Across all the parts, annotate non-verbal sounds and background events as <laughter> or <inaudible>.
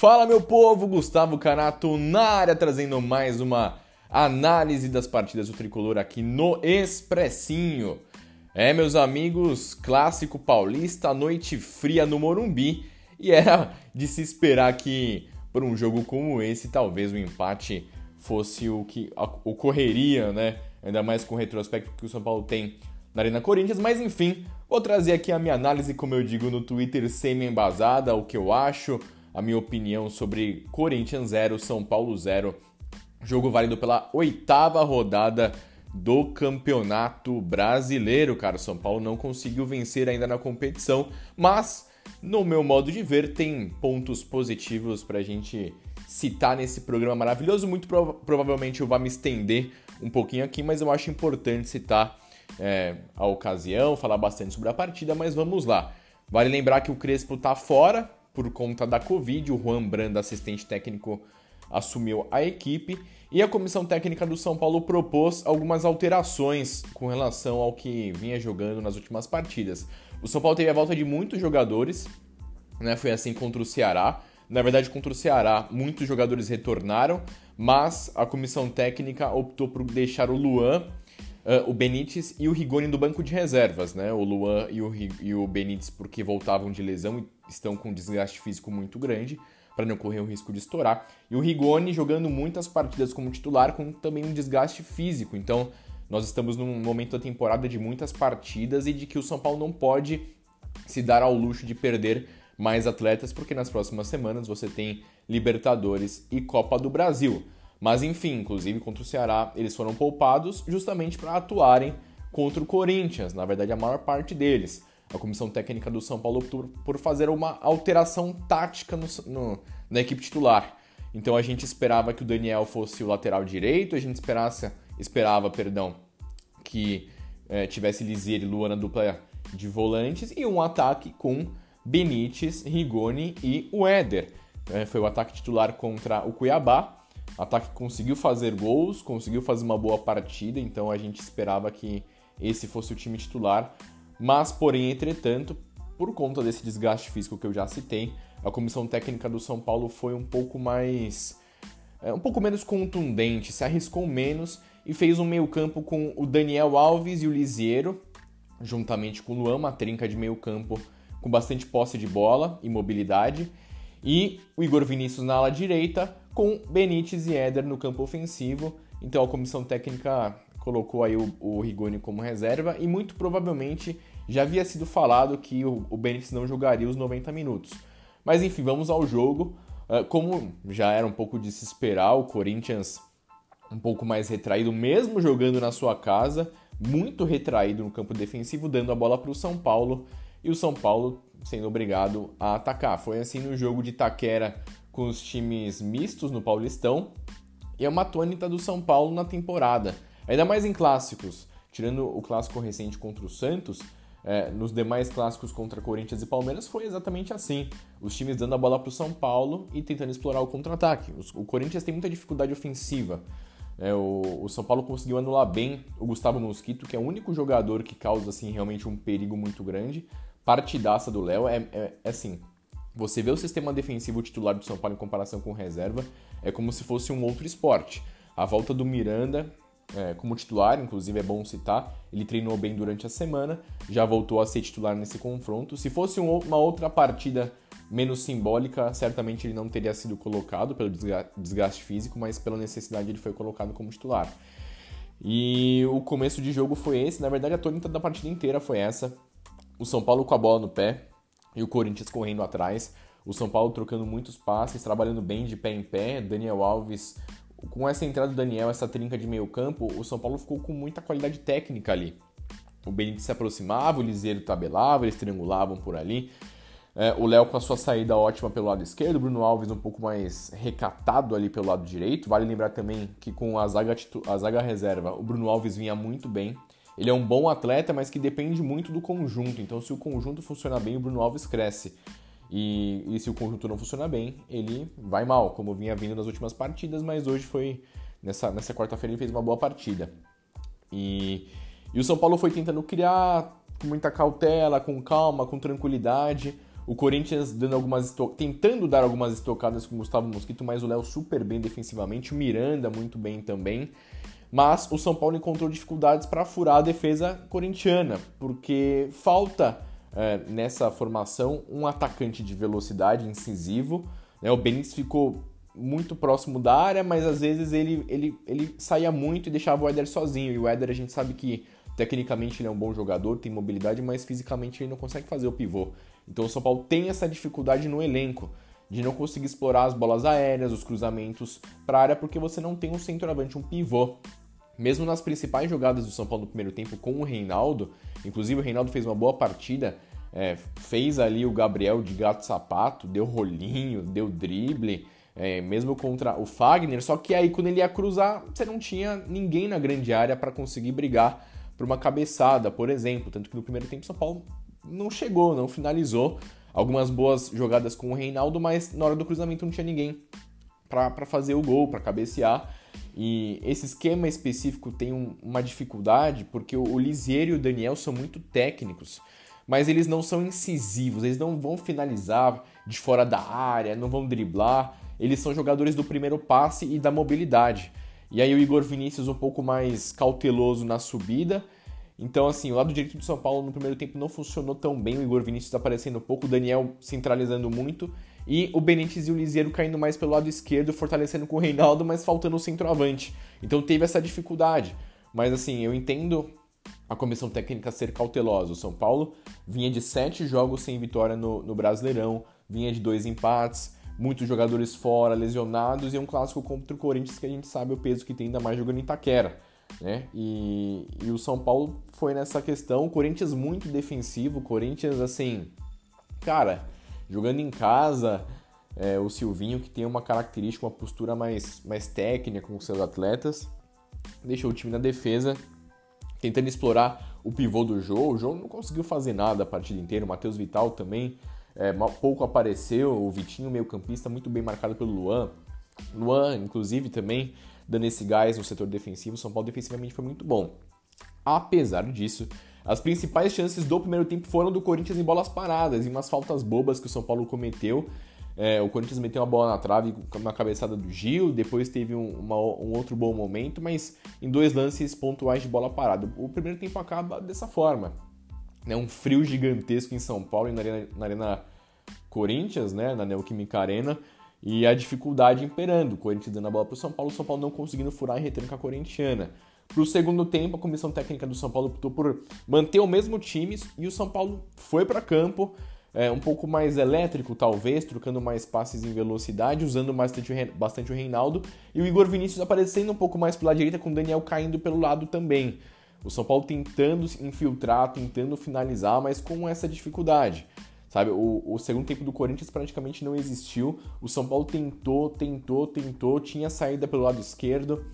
Fala meu povo, Gustavo Canato na área trazendo mais uma análise das partidas do tricolor aqui no Expressinho. É, meus amigos, clássico paulista, noite fria no Morumbi e era de se esperar que por um jogo como esse talvez o empate fosse o que ocorreria, né? Ainda mais com o retrospecto que o São Paulo tem na Arena Corinthians, mas enfim, vou trazer aqui a minha análise, como eu digo no Twitter, semi-embasada, o que eu acho, a minha opinião sobre Corinthians 0, São Paulo 0. Jogo válido pela oitava rodada do Campeonato Brasileiro, cara. São Paulo não conseguiu vencer ainda na competição, mas no meu modo de ver tem pontos positivos para a gente citar nesse programa maravilhoso. Muito prov provavelmente eu vou me estender um pouquinho aqui, mas eu acho importante citar é, a ocasião, falar bastante sobre a partida, mas vamos lá. Vale lembrar que o Crespo tá fora, por conta da Covid. O Juan Branda, assistente técnico, assumiu a equipe e a comissão técnica do São Paulo propôs algumas alterações com relação ao que vinha jogando nas últimas partidas. O São Paulo teve a volta de muitos jogadores, né? Foi assim contra o Ceará. Na verdade, contra o Ceará, muitos jogadores retornaram, mas a comissão técnica optou por deixar o Luan Uh, o Benítez e o Rigoni do banco de reservas, né? O Luan e o, e o Benítez porque voltavam de lesão e estão com um desgaste físico muito grande para não correr o risco de estourar. E o Rigoni jogando muitas partidas como titular com também um desgaste físico. Então, nós estamos num momento da temporada de muitas partidas e de que o São Paulo não pode se dar ao luxo de perder mais atletas, porque nas próximas semanas você tem Libertadores e Copa do Brasil. Mas enfim, inclusive contra o Ceará, eles foram poupados justamente para atuarem contra o Corinthians, na verdade a maior parte deles. A comissão técnica do São Paulo optou por fazer uma alteração tática no, no, na equipe titular. Então a gente esperava que o Daniel fosse o lateral direito, a gente esperasse, esperava, perdão, que é, tivesse Lizier e Luana dupla de volantes e um ataque com Benítez, Rigoni e o Éder. É, foi o ataque titular contra o Cuiabá ataque conseguiu fazer gols, conseguiu fazer uma boa partida, então a gente esperava que esse fosse o time titular. Mas, porém, entretanto, por conta desse desgaste físico que eu já citei, a comissão técnica do São Paulo foi um pouco mais. É, um pouco menos contundente, se arriscou menos e fez um meio-campo com o Daniel Alves e o Lisiero, juntamente com o Luan, uma trinca de meio-campo com bastante posse de bola e mobilidade, e o Igor Vinícius na ala direita, com Benítez e Éder no campo ofensivo. Então a comissão técnica colocou aí o, o Rigoni como reserva e muito provavelmente já havia sido falado que o, o Benítez não jogaria os 90 minutos. Mas enfim, vamos ao jogo. Uh, como já era um pouco de se esperar, o Corinthians um pouco mais retraído, mesmo jogando na sua casa, muito retraído no campo defensivo, dando a bola para o São Paulo e o São Paulo sendo obrigado a atacar. Foi assim no jogo de Taquera com os times mistos no Paulistão e é uma tônica do São Paulo na temporada, ainda mais em clássicos. Tirando o clássico recente contra o Santos, é, nos demais clássicos contra Corinthians e Palmeiras foi exatamente assim. Os times dando a bola para o São Paulo e tentando explorar o contra-ataque. O Corinthians tem muita dificuldade ofensiva. É, o, o, São Paulo conseguiu anular bem o Gustavo Mosquito, que é o único jogador que causa assim realmente um perigo muito grande. Partidaça do Léo é, é, é assim. Você vê o sistema defensivo titular do São Paulo em comparação com reserva, é como se fosse um outro esporte. A volta do Miranda é, como titular, inclusive é bom citar, ele treinou bem durante a semana, já voltou a ser titular nesse confronto. Se fosse um, uma outra partida menos simbólica, certamente ele não teria sido colocado pelo desgaste físico, mas pela necessidade ele foi colocado como titular. E o começo de jogo foi esse, na verdade a tônica da partida inteira foi essa. O São Paulo com a bola no pé, e o Corinthians correndo atrás. O São Paulo trocando muitos passes, trabalhando bem de pé em pé. Daniel Alves, com essa entrada do Daniel, essa trinca de meio campo, o São Paulo ficou com muita qualidade técnica ali. O Benítez se aproximava, o Liseiro tabelava, eles triangulavam por ali. É, o Léo com a sua saída ótima pelo lado esquerdo, o Bruno Alves um pouco mais recatado ali pelo lado direito. Vale lembrar também que com a zaga, a zaga reserva, o Bruno Alves vinha muito bem. Ele é um bom atleta, mas que depende muito do conjunto. Então, se o conjunto funciona bem, o Bruno Alves cresce. E, e se o conjunto não funciona bem, ele vai mal, como vinha vindo nas últimas partidas, mas hoje foi. Nessa, nessa quarta-feira ele fez uma boa partida. E, e o São Paulo foi tentando criar com muita cautela, com calma, com tranquilidade. O Corinthians dando algumas tentando dar algumas estocadas com o Gustavo Mosquito, mas o Léo super bem defensivamente, o Miranda muito bem também. Mas o São Paulo encontrou dificuldades para furar a defesa corintiana, porque falta é, nessa formação um atacante de velocidade incisivo. Né? O Benítez ficou muito próximo da área, mas às vezes ele, ele, ele saía muito e deixava o Éder sozinho. E o Éder a gente sabe que tecnicamente ele é um bom jogador, tem mobilidade, mas fisicamente ele não consegue fazer o pivô. Então o São Paulo tem essa dificuldade no elenco de não conseguir explorar as bolas aéreas, os cruzamentos para a área, porque você não tem um centroavante, um pivô. Mesmo nas principais jogadas do São Paulo no primeiro tempo com o Reinaldo, inclusive o Reinaldo fez uma boa partida, é, fez ali o Gabriel de gato sapato, deu rolinho, deu drible, é, mesmo contra o Fagner, só que aí quando ele ia cruzar, você não tinha ninguém na grande área para conseguir brigar por uma cabeçada, por exemplo. Tanto que no primeiro tempo o São Paulo não chegou, não finalizou. Algumas boas jogadas com o Reinaldo, mas na hora do cruzamento não tinha ninguém para fazer o gol, para cabecear. E esse esquema específico tem um, uma dificuldade porque o, o Lisiero e o Daniel são muito técnicos, mas eles não são incisivos, eles não vão finalizar de fora da área, não vão driblar. Eles são jogadores do primeiro passe e da mobilidade. E aí o Igor Vinícius um pouco mais cauteloso na subida então, assim, o lado direito do São Paulo no primeiro tempo não funcionou tão bem. O Igor Vinícius aparecendo pouco, o Daniel centralizando muito. E o Benítez e o Liseiro caindo mais pelo lado esquerdo, fortalecendo com o Reinaldo, mas faltando o centroavante. Então teve essa dificuldade. Mas, assim, eu entendo a comissão técnica ser cautelosa. O São Paulo vinha de sete jogos sem vitória no, no Brasileirão, vinha de dois empates, muitos jogadores fora, lesionados, e um clássico contra o Corinthians que a gente sabe o peso que tem, ainda mais jogando em Itaquera né? E, e o São Paulo foi nessa questão. O Corinthians muito defensivo, o Corinthians assim, cara, jogando em casa, é, o Silvinho que tem uma característica, uma postura mais, mais técnica com seus atletas, deixou o time na defesa, tentando explorar o pivô do jogo. O jogo não conseguiu fazer nada a partida inteira. O Matheus Vital também é, pouco apareceu. O Vitinho, meio campista, muito bem marcado pelo Luan. Luan, inclusive, também dando esse gás no setor defensivo. São Paulo defensivamente foi muito bom. Apesar disso, as principais chances do primeiro tempo foram do Corinthians em bolas paradas, em umas faltas bobas que o São Paulo cometeu. É, o Corinthians meteu uma bola na trave na cabeçada do Gil, depois teve um, uma, um, outro bom momento, mas em dois lances pontuais de bola parada. O primeiro tempo acaba dessa forma. Né? Um frio gigantesco em São Paulo e na Arena, na arena Corinthians, né? na Neoquímica Arena e a dificuldade imperando. O Corinthians dando a bola para o São Paulo, o São Paulo não conseguindo furar a retranca corintiana. Para o segundo tempo, a comissão técnica do São Paulo optou por manter o mesmo time e o São Paulo foi para campo, é, um pouco mais elétrico talvez, trocando mais passes em velocidade, usando bastante, bastante o Reinaldo e o Igor Vinícius aparecendo um pouco mais pela direita, com o Daniel caindo pelo lado também. O São Paulo tentando infiltrar, tentando finalizar, mas com essa dificuldade. Sabe, o, o, segundo tempo do Corinthians praticamente não existiu. O São Paulo tentou, tentou, tentou, tinha saída pelo lado esquerdo,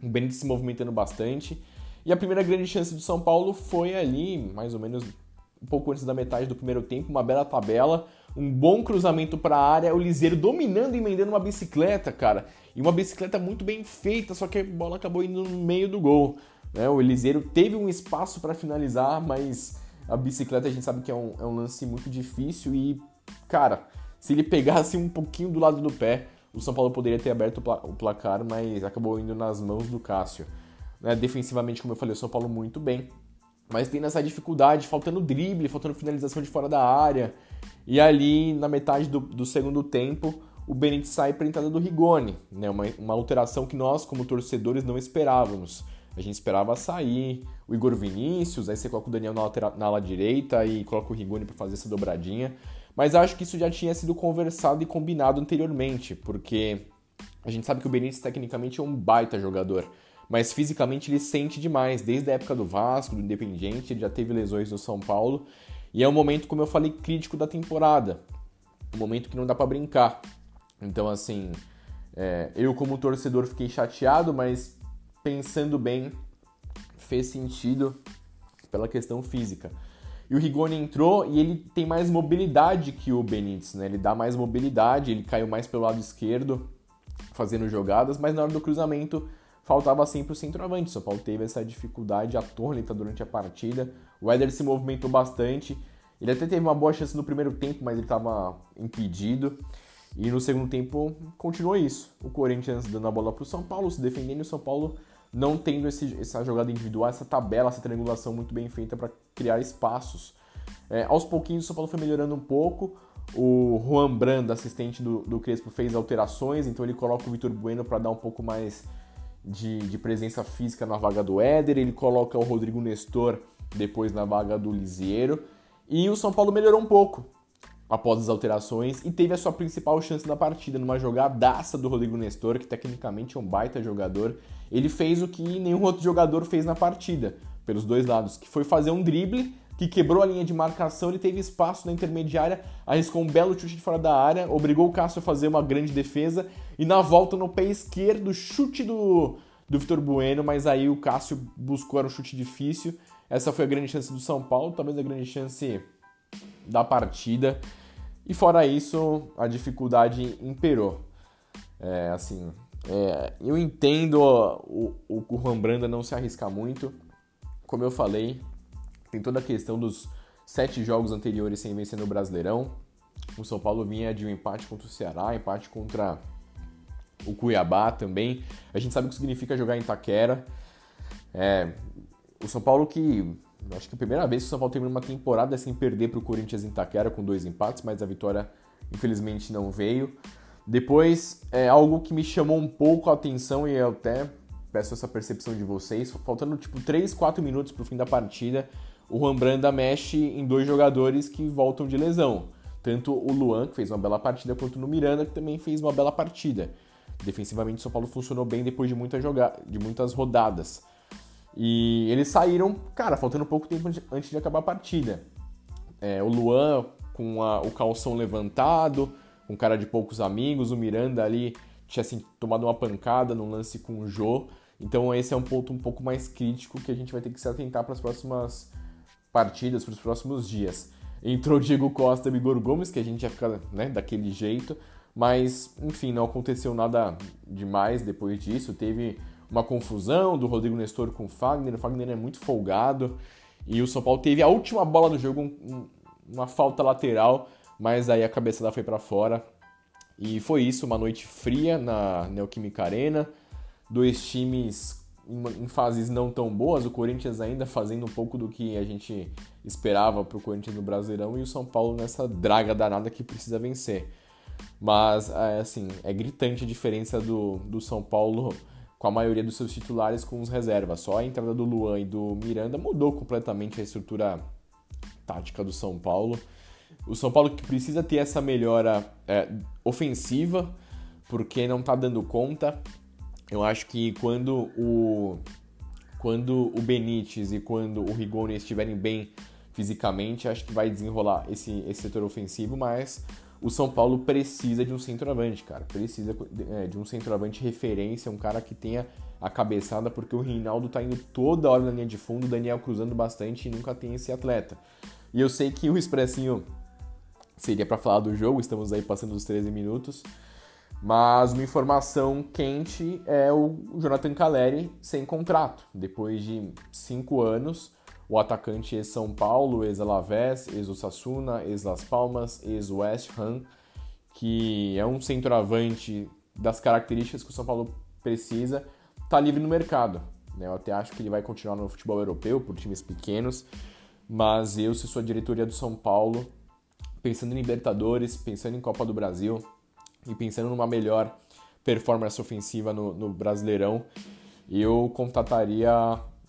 o Benítez se movimentando bastante. E a primeira grande chance do São Paulo foi ali, mais ou menos um pouco antes da metade do primeiro tempo, uma bela tabela, um bom cruzamento para a área, o Liseiro dominando e emendando uma bicicleta, cara. E uma bicicleta muito bem feita, só que a bola acabou indo no meio do gol. Né? O Liseiro teve um espaço para finalizar, mas a bicicleta a gente sabe que é um, é um lance muito difícil e, cara, se ele pegasse um pouquinho do lado do pé, o São Paulo poderia ter aberto o placar, mas acabou indo nas mãos do Cássio. Né? Defensivamente, como eu falei, o São Paulo muito bem, mas tem essa dificuldade, faltando drible, faltando finalização de fora da área. E ali, na metade do, do segundo tempo, o Benítez sai para entrada do Rigoni, né? uma, uma alteração que nós, como torcedores, não esperávamos. A gente esperava sair o Igor Vinícius, aí você coloca o Daniel na, lateral, na ala direita e coloca o Rigoni para fazer essa dobradinha. Mas acho que isso já tinha sido conversado e combinado anteriormente, porque a gente sabe que o Benítez tecnicamente é um baita jogador, mas fisicamente ele sente demais. Desde a época do Vasco, do Independiente, ele já teve lesões no São Paulo. E é um momento, como eu falei, crítico da temporada. Um momento que não dá para brincar. Então, assim, é, eu como torcedor fiquei chateado, mas pensando bem, fez sentido pela questão física. E o Rigoni entrou e ele tem mais mobilidade que o Benítez, né? Ele dá mais mobilidade, ele caiu mais pelo lado esquerdo, fazendo jogadas, mas na hora do cruzamento faltava sempre o centroavante. O São Paulo teve essa dificuldade atônita durante a partida. O Éder se movimentou bastante. Ele até teve uma boa chance no primeiro tempo, mas ele estava impedido. E no segundo tempo continuou isso. O Corinthians dando a bola para o São Paulo, se defendendo, e o São Paulo não tendo esse, essa jogada individual, essa tabela, essa triangulação muito bem feita para criar espaços. É, aos pouquinhos o São Paulo foi melhorando um pouco. O Juan Brand, assistente do, do Crespo, fez alterações, então ele coloca o Vitor Bueno para dar um pouco mais de, de, presença física na vaga do Éder, ele coloca o Rodrigo Nestor depois na vaga do Lisiero. E o São Paulo melhorou um pouco após as alterações e teve a sua principal chance na partida, numa jogadaça do Rodrigo Nestor, que tecnicamente é um baita jogador. Ele fez o que nenhum outro jogador fez na partida, pelos dois lados, que foi fazer um drible que quebrou a linha de marcação, ele teve espaço na intermediária, arriscou um belo chute de fora da área, obrigou o Cássio a fazer uma grande defesa e na volta no pé esquerdo, chute do, do Vitor Bueno, mas aí o Cássio buscou era um chute difícil. Essa foi a grande chance do São Paulo, talvez a grande chance da partida. E fora isso, a dificuldade imperou. É, assim, é, eu entendo o, o, o Juan Branda não se arriscar muito. Como eu falei, tem toda a questão dos sete jogos anteriores sem vencer no Brasileirão. O São Paulo vinha de um empate contra o Ceará, empate contra o Cuiabá também. A gente sabe o que significa jogar em Taquera. É, o São Paulo que acho que é a primeira vez que o São Paulo termina uma temporada sem perder para o Corinthians em Taquera com dois empates, mas a vitória infelizmente não veio. Depois, é algo que me chamou um pouco a atenção e eu até peço essa percepção de vocês, faltando tipo 3, 4 minutos para o fim da partida, o Juan Branda mexe em dois jogadores que voltam de lesão. Tanto o Luan, que fez uma bela partida, quanto o Miranda, que também fez uma bela partida. Defensivamente, o São Paulo funcionou bem depois de, muita joga de muitas rodadas. E eles saíram, cara, faltando pouco tempo antes de acabar a partida. É, o Luan com a, o calção levantado, com cara de poucos amigos, o Miranda ali tinha assim, tomado uma pancada no lance com o Jô. Então esse é um ponto um pouco mais crítico que a gente vai ter que se atentar para as próximas partidas, para os próximos dias. Entrou Diego Costa e Igor Gomes, que a gente ia ficar né, daquele jeito, mas enfim, não aconteceu nada demais depois disso. Teve uma confusão do Rodrigo Nestor com o Fagner. O Fagner é muito folgado. E o São Paulo teve a última bola do jogo, um, uma falta lateral, mas aí a cabeçada foi para fora. E foi isso, uma noite fria na Neoquímica Arena. Dois times em, fases não tão boas, o Corinthians ainda fazendo um pouco do que a gente esperava para o Corinthians no Brasileirão e o São Paulo nessa draga danada que precisa vencer. Mas, é, assim, é gritante a diferença do, do São Paulo com a maioria dos seus titulares com os reservas. Só a entrada do Luan e do Miranda mudou completamente a estrutura tática do São Paulo. O São Paulo que precisa ter essa melhora é, ofensiva, porque não está dando conta. Eu acho que quando o quando o Benítez e quando o Rigoni estiverem bem fisicamente, acho que vai desenrolar esse, esse setor ofensivo, mas o São Paulo precisa de um centroavante, cara. Precisa é, de um centroavante referência, um cara que tenha a cabeçada, porque o Reinaldo tá indo toda hora na linha de fundo, o Daniel cruzando bastante e nunca tem esse atleta. E eu sei que o Expressinho seria para falar do jogo, estamos aí passando os 13 minutos. Mas uma informação quente é o Jonathan Caleri sem contrato. Depois de cinco anos, o atacante ex-São Paulo, ex-Alavés, ex-Osasuna, ex-Las Palmas, ex-West Ham, que é um centroavante das características que o São Paulo precisa, está livre no mercado. Né? Eu até acho que ele vai continuar no futebol europeu, por times pequenos, mas eu, se sou a diretoria do São Paulo, pensando em Libertadores, pensando em Copa do Brasil e pensando numa melhor performance ofensiva no, no Brasileirão, eu contataria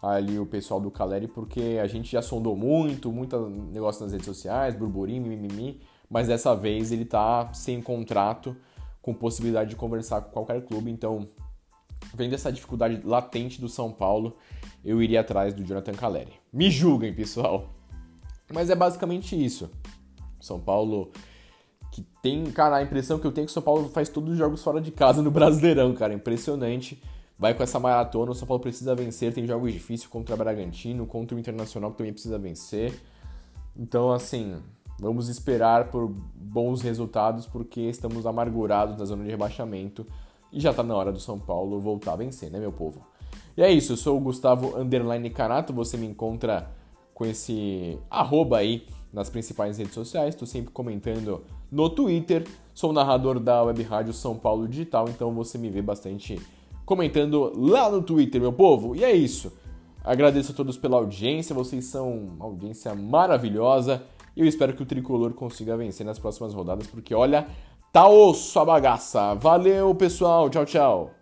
ali o pessoal do Caleri, porque a gente já sondou muito, muito negócio nas redes sociais, burburinho, mimimi, mas dessa vez ele tá sem contrato, com possibilidade de conversar com qualquer clube, então, vendo essa dificuldade latente do São Paulo, eu iria atrás do Jonathan Caleri. Me julguem, pessoal. Mas é basicamente isso. São Paulo que tem, cara, a impressão que eu tenho é que o São Paulo faz todos os jogos fora de casa no <laughs> Brasileirão, cara, impressionante. Vai com essa maratona, o São Paulo precisa vencer, tem jogos difíceis contra o Bragantino, contra o Internacional que também precisa vencer. Então, assim, vamos esperar por bons resultados porque estamos amargurados na zona de rebaixamento e já tá na hora do São Paulo voltar a vencer, né, meu povo? E é isso, eu sou o Gustavo Underline Canato, você me encontra com esse arroba aí nas principais redes sociais, estou sempre comentando no Twitter, sou narrador da Web Rádio São Paulo Digital, então você me vê bastante comentando lá no Twitter, meu povo. E é isso. Agradeço a todos pela audiência, vocês são uma audiência maravilhosa. Eu espero que o tricolor consiga vencer nas próximas rodadas, porque olha, tá osso a bagaça. Valeu, pessoal. Tchau, tchau.